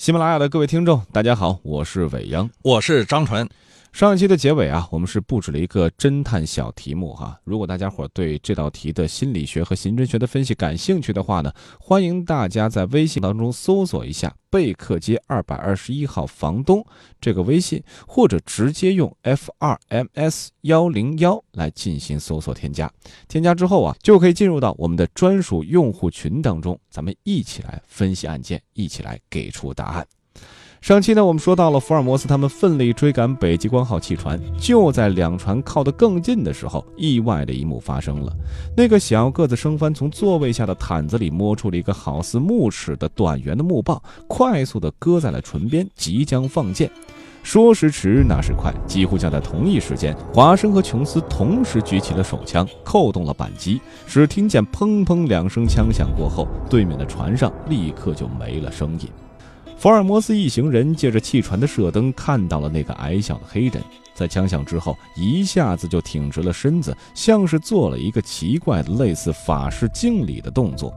喜马拉雅的各位听众，大家好，我是伟阳，我是张纯。上一期的结尾啊，我们是布置了一个侦探小题目哈。如果大家伙对这道题的心理学和刑侦学的分析感兴趣的话呢，欢迎大家在微信当中搜索一下“贝克街二百二十一号房东”这个微信，或者直接用 F R M S 幺零幺来进行搜索添加。添加之后啊，就可以进入到我们的专属用户群当中，咱们一起来分析案件，一起来给出答案。上期呢，我们说到了福尔摩斯他们奋力追赶北极光号汽船，就在两船靠得更近的时候，意外的一幕发生了。那个小个子生帆从座位下的毯子里摸出了一个好似木尺的短圆的木棒，快速的搁在了唇边，即将放箭。说时迟，那时快，几乎就在同一时间，华生和琼斯同时举起了手枪，扣动了扳机。只听见砰砰两声枪响过后，对面的船上立刻就没了声音。福尔摩斯一行人借着汽船的射灯看到了那个矮小的黑人，在枪响之后一下子就挺直了身子，像是做了一个奇怪的类似法式敬礼的动作，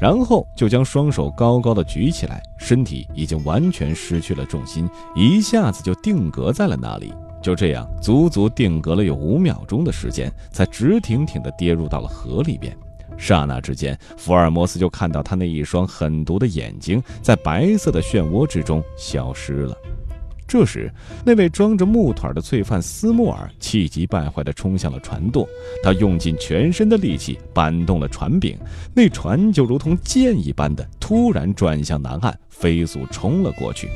然后就将双手高高的举起来，身体已经完全失去了重心，一下子就定格在了那里。就这样，足足定格了有五秒钟的时间，才直挺挺地跌入到了河里边。刹那之间，福尔摩斯就看到他那一双狠毒的眼睛在白色的漩涡之中消失了。这时，那位装着木腿的罪犯斯莫尔气急败坏地冲向了船舵，他用尽全身的力气扳动了船柄，那船就如同箭一般的突然转向南岸，飞速冲了过去。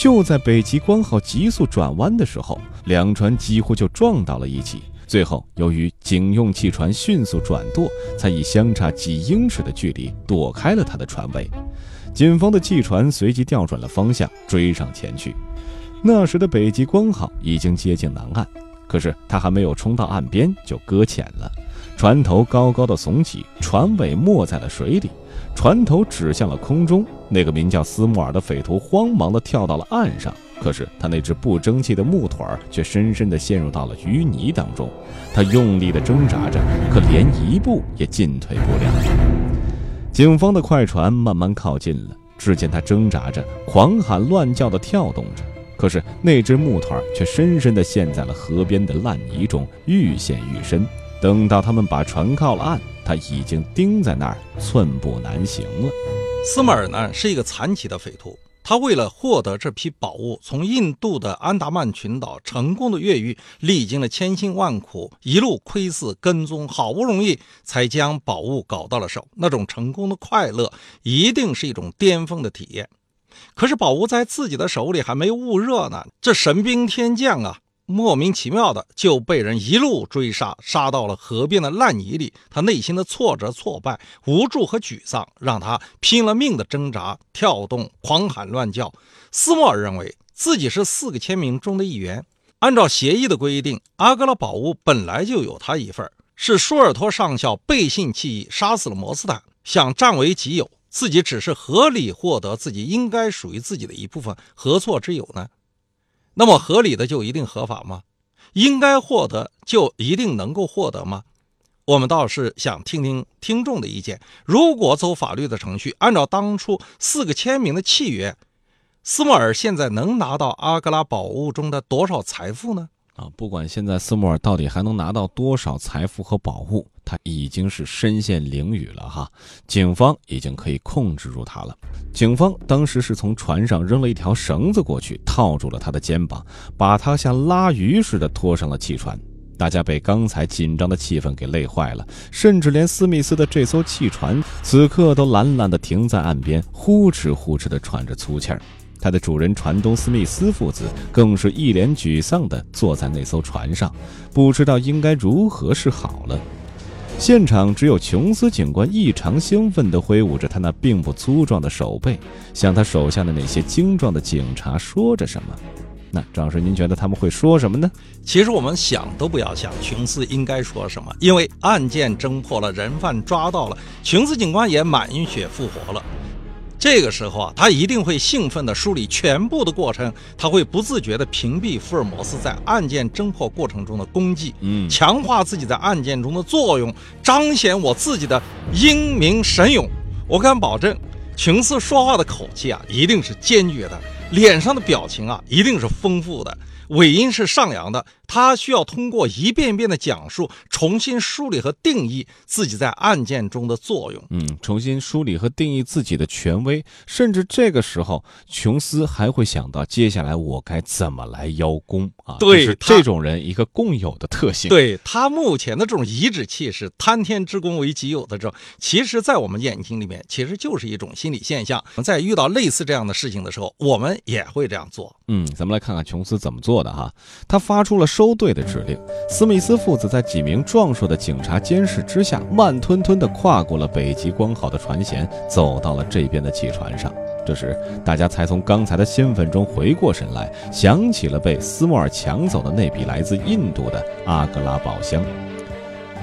就在北极光号急速转弯的时候，两船几乎就撞到了一起。最后，由于警用汽船迅速转舵，才以相差几英尺的距离躲开了他的船尾。警方的汽船随即调转了方向，追上前去。那时的北极光号已经接近南岸，可是它还没有冲到岸边就搁浅了。船头高高的耸起，船尾没在了水里，船头指向了空中。那个名叫斯莫尔的匪徒慌忙地跳到了岸上。可是他那只不争气的木腿儿却深深地陷入到了淤泥当中，他用力地挣扎着，可连一步也进退不了。警方的快船慢慢靠近了，只见他挣扎着，狂喊乱叫地跳动着，可是那只木腿儿却深深地陷在了河边的烂泥中，愈陷愈深。等到他们把船靠了岸，他已经钉在那儿，寸步难行了。斯莫尔呢，是一个残疾的匪徒。他为了获得这批宝物，从印度的安达曼群岛成功的越狱，历经了千辛万苦，一路窥伺跟踪，好不容易才将宝物搞到了手。那种成功的快乐，一定是一种巅峰的体验。可是宝物在自己的手里还没捂热呢，这神兵天降啊！莫名其妙的就被人一路追杀，杀到了河边的烂泥里。他内心的挫折、挫败、无助和沮丧，让他拼了命的挣扎、跳动、狂喊乱叫。斯莫尔认为自己是四个签名中的一员。按照协议的规定，阿格拉宝物本来就有他一份是舒尔托上校背信弃义，杀死了摩斯坦，想占为己有。自己只是合理获得自己应该属于自己的一部分，何错之有呢？那么合理的就一定合法吗？应该获得就一定能够获得吗？我们倒是想听听听众的意见。如果走法律的程序，按照当初四个签名的契约，斯莫尔现在能拿到阿格拉宝物中的多少财富呢？啊，不管现在斯莫尔到底还能拿到多少财富和宝物，他已经是身陷囹圄了哈。警方已经可以控制住他了。警方当时是从船上扔了一条绳子过去，套住了他的肩膀，把他像拉鱼似的拖上了汽船。大家被刚才紧张的气氛给累坏了，甚至连斯密斯的这艘汽船此刻都懒懒地停在岸边，呼哧呼哧地喘着粗气儿。他的主人船东斯密斯父子更是一脸沮丧地坐在那艘船上，不知道应该如何是好了。现场只有琼斯警官异常兴奋地挥舞着他那并不粗壮的手背，向他手下的那些精壮的警察说着什么。那张师，您觉得他们会说什么呢？其实我们想都不要想，琼斯应该说什么，因为案件侦破了，人犯抓到了，琼斯警官也满血复活了。这个时候啊，他一定会兴奋地梳理全部的过程，他会不自觉地屏蔽福尔摩斯在案件侦破过程中的功绩，嗯，强化自己在案件中的作用，彰显我自己的英明神勇。我敢保证，琼斯说话的口气啊，一定是坚决的，脸上的表情啊，一定是丰富的。尾音是上扬的，他需要通过一遍遍的讲述，重新梳理和定义自己在案件中的作用。嗯，重新梳理和定义自己的权威，甚至这个时候，琼斯还会想到接下来我该怎么来邀功啊？对，是这种人一个共有的特性。对他目前的这种颐指气使、贪天之功为己有的这种，其实，在我们眼睛里面，其实就是一种心理现象。在遇到类似这样的事情的时候，我们也会这样做。嗯，咱们来看看琼斯怎么做。做的哈，他发出了收队的指令。斯密斯父子在几名壮硕的警察监视之下，慢吞吞地跨过了北极光号的船舷，走到了这边的汽船上。这时，大家才从刚才的兴奋中回过神来，想起了被斯莫尔抢走的那笔来自印度的阿格拉宝箱。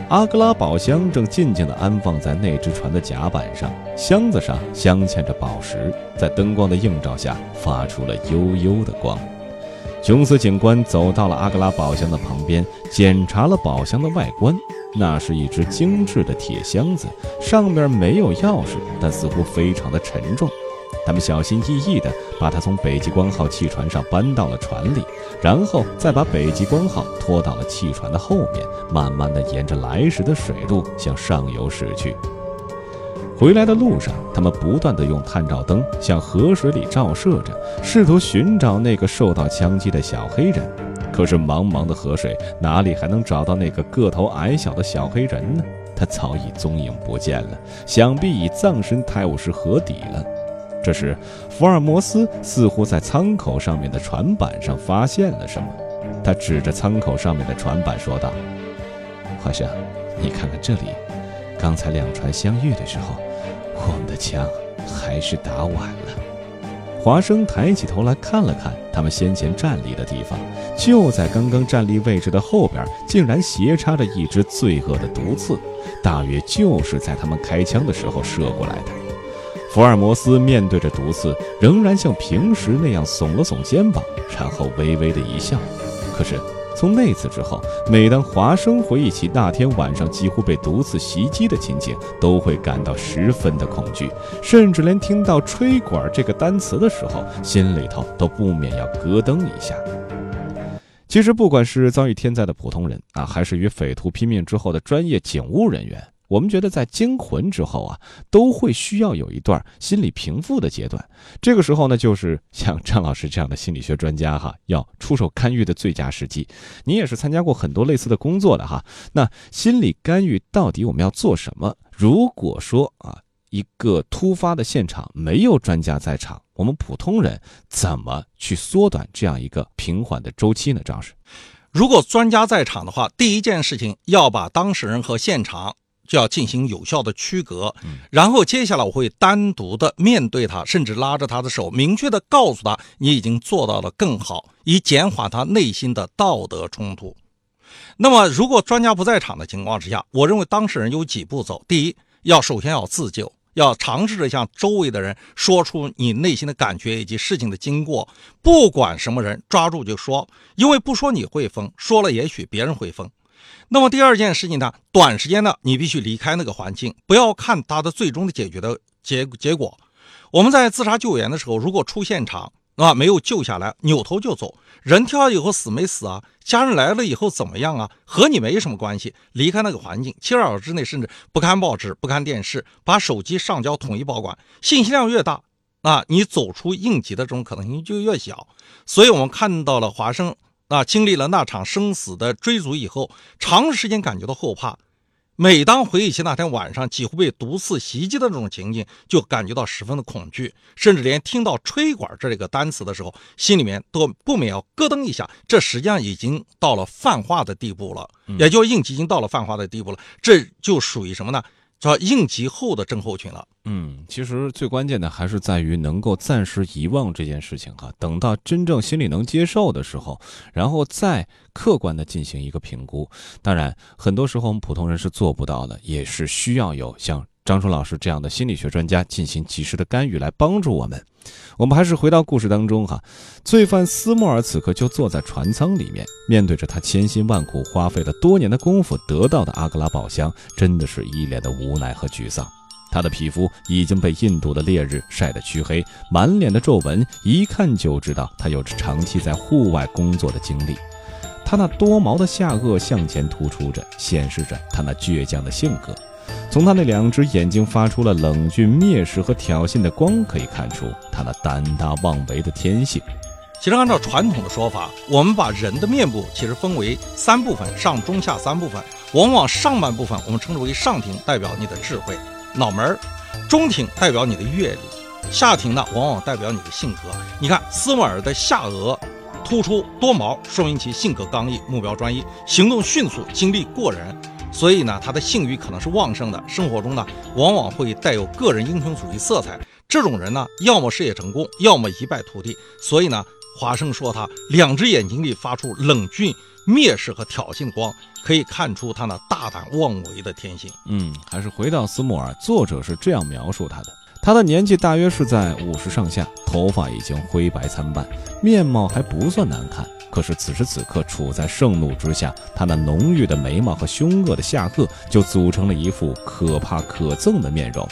阿格拉宝箱正静静地安放在那只船的甲板上，箱子上镶嵌着宝石，在灯光的映照下发出了幽幽的光。琼斯警官走到了阿格拉宝箱的旁边，检查了宝箱的外观。那是一只精致的铁箱子，上面没有钥匙，但似乎非常的沉重。他们小心翼翼地把它从北极光号汽船上搬到了船里，然后再把北极光号拖到了汽船的后面，慢慢地沿着来时的水路向上游驶去。回来的路上，他们不断地用探照灯向河水里照射着，试图寻找那个受到枪击的小黑人。可是茫茫的河水哪里还能找到那个个头矮小的小黑人呢？他早已踪影不见了，想必已葬身泰晤士河底了。这时，福尔摩斯似乎在舱口上面的船板上发现了什么，他指着舱口上面的船板说道：“华生，你看看这里，刚才两船相遇的时候。”我们的枪还是打晚了。华生抬起头来看了看他们先前站立的地方，就在刚刚站立位置的后边，竟然斜插着一只罪恶的毒刺，大约就是在他们开枪的时候射过来的。福尔摩斯面对着毒刺，仍然像平时那样耸了耸肩膀，然后微微的一笑。可是。从那次之后，每当华生回忆起那天晚上几乎被毒刺袭击的情景，都会感到十分的恐惧，甚至连听到“吹管”这个单词的时候，心里头都不免要咯噔一下。其实，不管是遭遇天灾的普通人啊，还是与匪徒拼命之后的专业警务人员。我们觉得，在惊魂之后啊，都会需要有一段心理平复的阶段。这个时候呢，就是像张老师这样的心理学专家哈，要出手干预的最佳时机。你也是参加过很多类似的工作的哈。那心理干预到底我们要做什么？如果说啊，一个突发的现场没有专家在场，我们普通人怎么去缩短这样一个平缓的周期呢？张老师，如果专家在场的话，第一件事情要把当事人和现场。就要进行有效的区隔，然后接下来我会单独的面对他，甚至拉着他的手，明确的告诉他你已经做到了更好，以减缓他内心的道德冲突。那么，如果专家不在场的情况之下，我认为当事人有几步走：第一，要首先要自救，要尝试着向周围的人说出你内心的感觉以及事情的经过，不管什么人，抓住就说，因为不说你会疯，说了也许别人会疯。那么第二件事情呢？短时间呢，你必须离开那个环境，不要看它的最终的解决的结结果。我们在自杀救援的时候，如果出现场啊没有救下来，扭头就走，人跳下以后死没死啊？家人来了以后怎么样啊？和你没什么关系，离开那个环境，七十二小时之内甚至不看报纸、不看电视，把手机上交统一保管，信息量越大，啊，你走出应急的这种可能性就越小。所以我们看到了华生。那经历了那场生死的追逐以后，长时间感觉到后怕。每当回忆起那天晚上几乎被毒刺袭击的这种情景，就感觉到十分的恐惧，甚至连听到“吹管”这个单词的时候，心里面都不免要咯噔一下。这实际上已经到了泛化的地步了，也就应急已经到了泛化的地步了。这就属于什么呢？叫应急后的症候群了。嗯，其实最关键的还是在于能够暂时遗忘这件事情哈，等到真正心里能接受的时候，然后再客观的进行一个评估。当然，很多时候我们普通人是做不到的，也是需要有像。张春老师这样的心理学专家进行及时的干预来帮助我们。我们还是回到故事当中哈，罪犯斯莫尔此刻就坐在船舱里面，面对着他千辛万苦花费了多年的功夫得到的阿格拉宝箱，真的是一脸的无奈和沮丧。他的皮肤已经被印度的烈日晒得黢黑，满脸的皱纹，一看就知道他有着长期在户外工作的经历。他那多毛的下颚向前突出着，显示着他那倔强的性格。从他那两只眼睛发出了冷峻、蔑视和挑衅的光，可以看出他那胆大妄为的天性。其实，按照传统的说法，我们把人的面部其实分为三部分：上、中、下三部分。往往上半部分我们称之为上庭，代表你的智慧、脑门儿；中庭代表你的阅历，下庭呢往往代表你的性格。你看，斯莫尔的下颚突出多毛，说明其性格刚毅、目标专一、行动迅速、精力过人。所以呢，他的性欲可能是旺盛的。生活中呢，往往会带有个人英雄主义色彩。这种人呢，要么事业成功，要么一败涂地。所以呢，华生说他两只眼睛里发出冷峻。蔑视和挑衅光，可以看出他那大胆妄为的天性。嗯，还是回到斯莫尔，作者是这样描述他的：他的年纪大约是在五十上下，头发已经灰白参半，面貌还不算难看。可是此时此刻处在盛怒之下，他那浓郁的眉毛和凶恶的下颚就组成了一副可怕可憎的面容。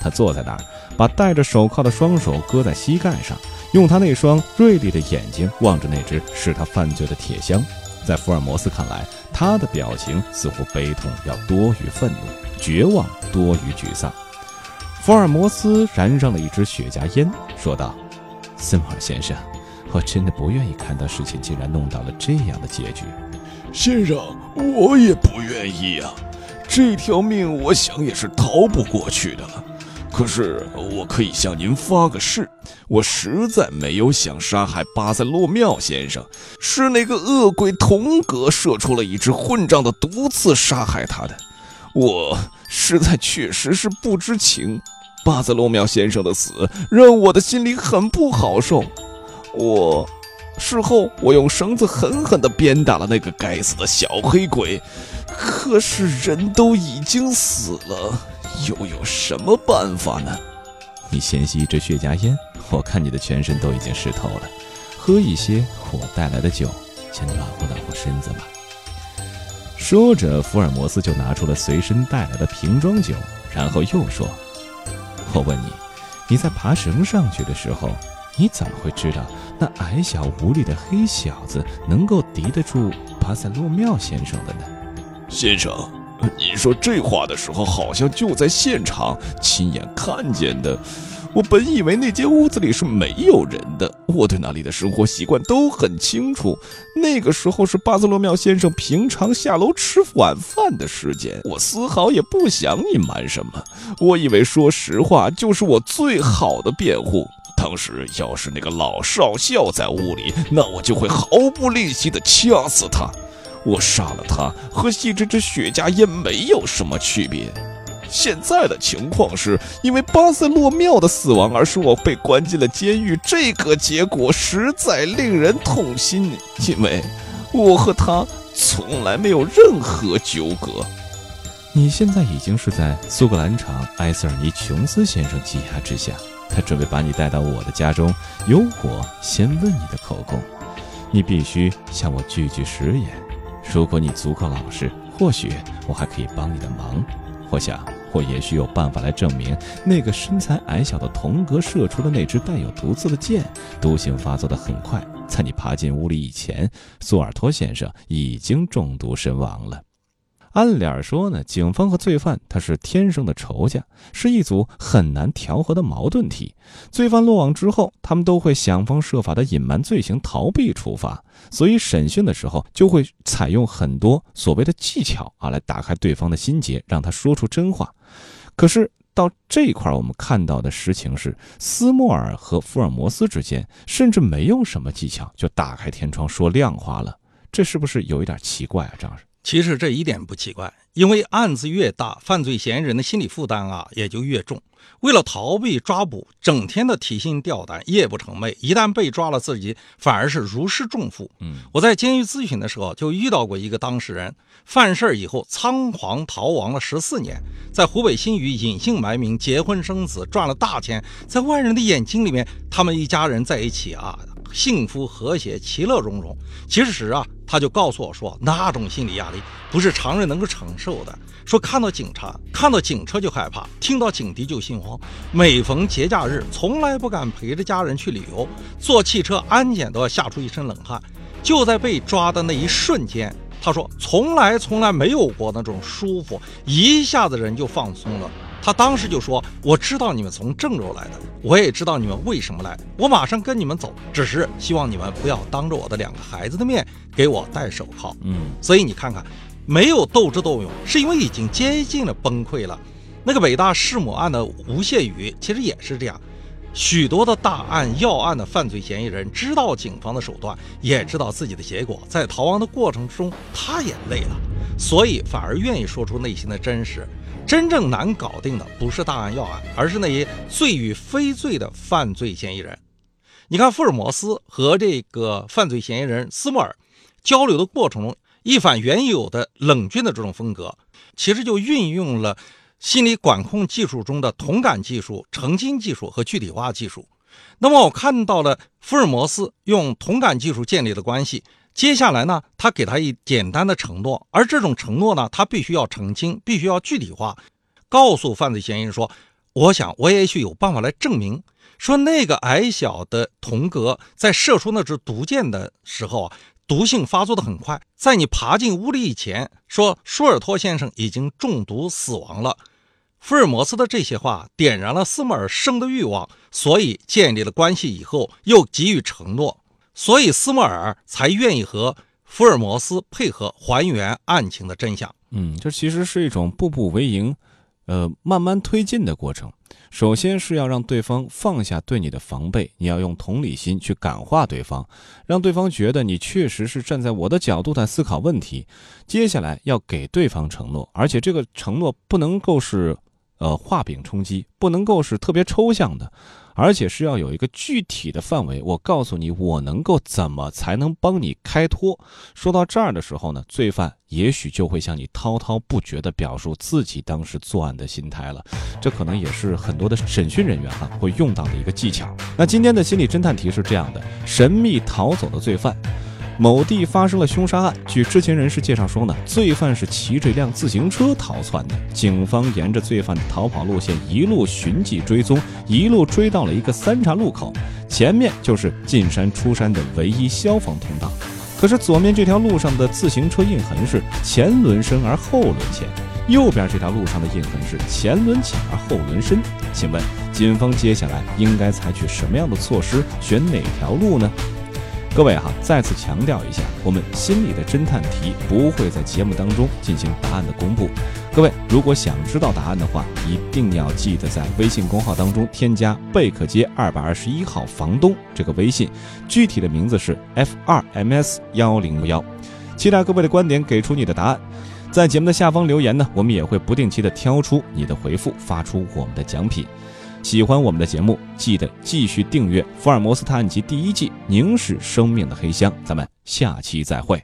他坐在那儿，把戴着手铐的双手搁在膝盖上，用他那双锐利的眼睛望着那只使他犯罪的铁箱。在福尔摩斯看来，他的表情似乎悲痛要多于愤怒，绝望多于沮丧。福尔摩斯燃上了一支雪茄烟，说道：“斯莫尔先生，我真的不愿意看到事情竟然弄到了这样的结局。先生，我也不愿意呀，这条命我想也是逃不过去的了。”可是我可以向您发个誓，我实在没有想杀害巴塞洛缪先生，是那个恶鬼童格射出了一支混账的毒刺杀害他的。我实在确实是不知情，巴塞洛缪先生的死让我的心里很不好受。我事后我用绳子狠狠地鞭打了那个该死的小黑鬼，可是人都已经死了。又有什么办法呢？你先吸一支雪茄烟，我看你的全身都已经湿透了。喝一些我带来的酒，先暖和暖和身子吧。说着，福尔摩斯就拿出了随身带来的瓶装酒，然后又说：“我问你，你在爬绳上去的时候，你怎么会知道那矮小无力的黑小子能够敌得住巴塞洛缪先生的呢？”先生。你说这话的时候，好像就在现场亲眼看见的。我本以为那间屋子里是没有人的，我对那里的生活习惯都很清楚。那个时候是巴塞罗缪先生平常下楼吃晚饭的时间，我丝毫也不想隐瞒什么。我以为说实话就是我最好的辩护。当时要是那个老少校在屋里，那我就会毫不吝惜地掐死他。我杀了他，和吸这支雪茄烟没有什么区别。现在的情况是因为巴塞洛缪的死亡而使我被关进了监狱，这个结果实在令人痛心。因为我和他从来没有任何纠葛。你现在已经是在苏格兰场埃瑟尔尼琼斯先生羁押之下，他准备把你带到我的家中，由我先问你的口供。你必须向我句句实言。如果你足够老实，或许我还可以帮你的忙。我想，我也许有办法来证明，那个身材矮小的童格射出的那支带有毒刺的箭，毒性发作的很快，在你爬进屋里以前，苏尔托先生已经中毒身亡了。按理儿说呢，警方和罪犯他是天生的仇家，是一组很难调和的矛盾体。罪犯落网之后，他们都会想方设法的隐瞒罪行，逃避处罚。所以审讯的时候，就会采用很多所谓的技巧啊，来打开对方的心结，让他说出真话。可是到这一块，我们看到的实情是，斯莫尔和福尔摩斯之间甚至没有什么技巧，就打开天窗说亮话了。这是不是有一点奇怪啊，张老师？其实这一点不奇怪，因为案子越大，犯罪嫌疑人的心理负担啊也就越重。为了逃避抓捕，整天的提心吊胆，夜不成寐。一旦被抓了，自己反而是如释重负。嗯，我在监狱咨询的时候就遇到过一个当事人，犯事儿以后仓皇逃亡了十四年，在湖北新余隐姓埋名，结婚生子，赚了大钱。在外人的眼睛里面，他们一家人在一起啊，幸福和谐，其乐融融。其实啊。他就告诉我说，那种心理压力不是常人能够承受的。说看到警察，看到警车就害怕，听到警笛就心慌。每逢节假日，从来不敢陪着家人去旅游，坐汽车安检都要吓出一身冷汗。就在被抓的那一瞬间，他说从来从来没有过那种舒服，一下子人就放松了。他当时就说：“我知道你们从郑州来的，我也知道你们为什么来，我马上跟你们走，只是希望你们不要当着我的两个孩子的面给我戴手铐。”嗯，所以你看看，没有斗智斗勇，是因为已经接近了崩溃了。那个北大弑母案的吴谢宇其实也是这样，许多的大案要案的犯罪嫌疑人知道警方的手段，也知道自己的结果，在逃亡的过程中他也累了，所以反而愿意说出内心的真实。真正难搞定的不是大案要案，而是那些罪与非罪的犯罪嫌疑人。你看，福尔摩斯和这个犯罪嫌疑人斯莫尔交流的过程中，一反原有的冷峻的这种风格，其实就运用了心理管控技术中的同感技术、澄清技术和具体化技术。那么，我看到了福尔摩斯用同感技术建立的关系。接下来呢，他给他一简单的承诺，而这种承诺呢，他必须要澄清，必须要具体化，告诉犯罪嫌疑人说：“我想，我也许有办法来证明，说那个矮小的童格在射出那支毒箭的时候啊，毒性发作的很快，在你爬进屋里以前，说舒尔托先生已经中毒死亡了。”福尔摩斯的这些话点燃了斯莫尔生的欲望，所以建立了关系以后，又给予承诺。所以斯莫尔才愿意和福尔摩斯配合还原案情的真相。嗯，这其实是一种步步为营，呃，慢慢推进的过程。首先是要让对方放下对你的防备，你要用同理心去感化对方，让对方觉得你确实是站在我的角度在思考问题。接下来要给对方承诺，而且这个承诺不能够是，呃，画饼充饥，不能够是特别抽象的。而且是要有一个具体的范围，我告诉你，我能够怎么才能帮你开脱。说到这儿的时候呢，罪犯也许就会向你滔滔不绝地表述自己当时作案的心态了。这可能也是很多的审讯人员哈会用到的一个技巧。那今天的心理侦探题是这样的：神秘逃走的罪犯。某地发生了凶杀案。据知情人士介绍说呢，罪犯是骑着一辆自行车逃窜的。警方沿着罪犯的逃跑路线一路寻迹追踪，一路追到了一个三岔路口，前面就是进山出山的唯一消防通道。可是左面这条路上的自行车印痕是前轮深而后轮浅，右边这条路上的印痕是前轮浅而后轮深。请问警方接下来应该采取什么样的措施，选哪条路呢？各位哈，再次强调一下，我们心里的侦探题不会在节目当中进行答案的公布。各位如果想知道答案的话，一定要记得在微信公号当中添加“贝克街二百二十一号房东”这个微信，具体的名字是 F 二 M S 幺零幺。期待各位的观点，给出你的答案。在节目的下方留言呢，我们也会不定期的挑出你的回复，发出我们的奖品。喜欢我们的节目，记得继续订阅《福尔摩斯探案集》第一季《凝视生命的黑箱》。咱们下期再会。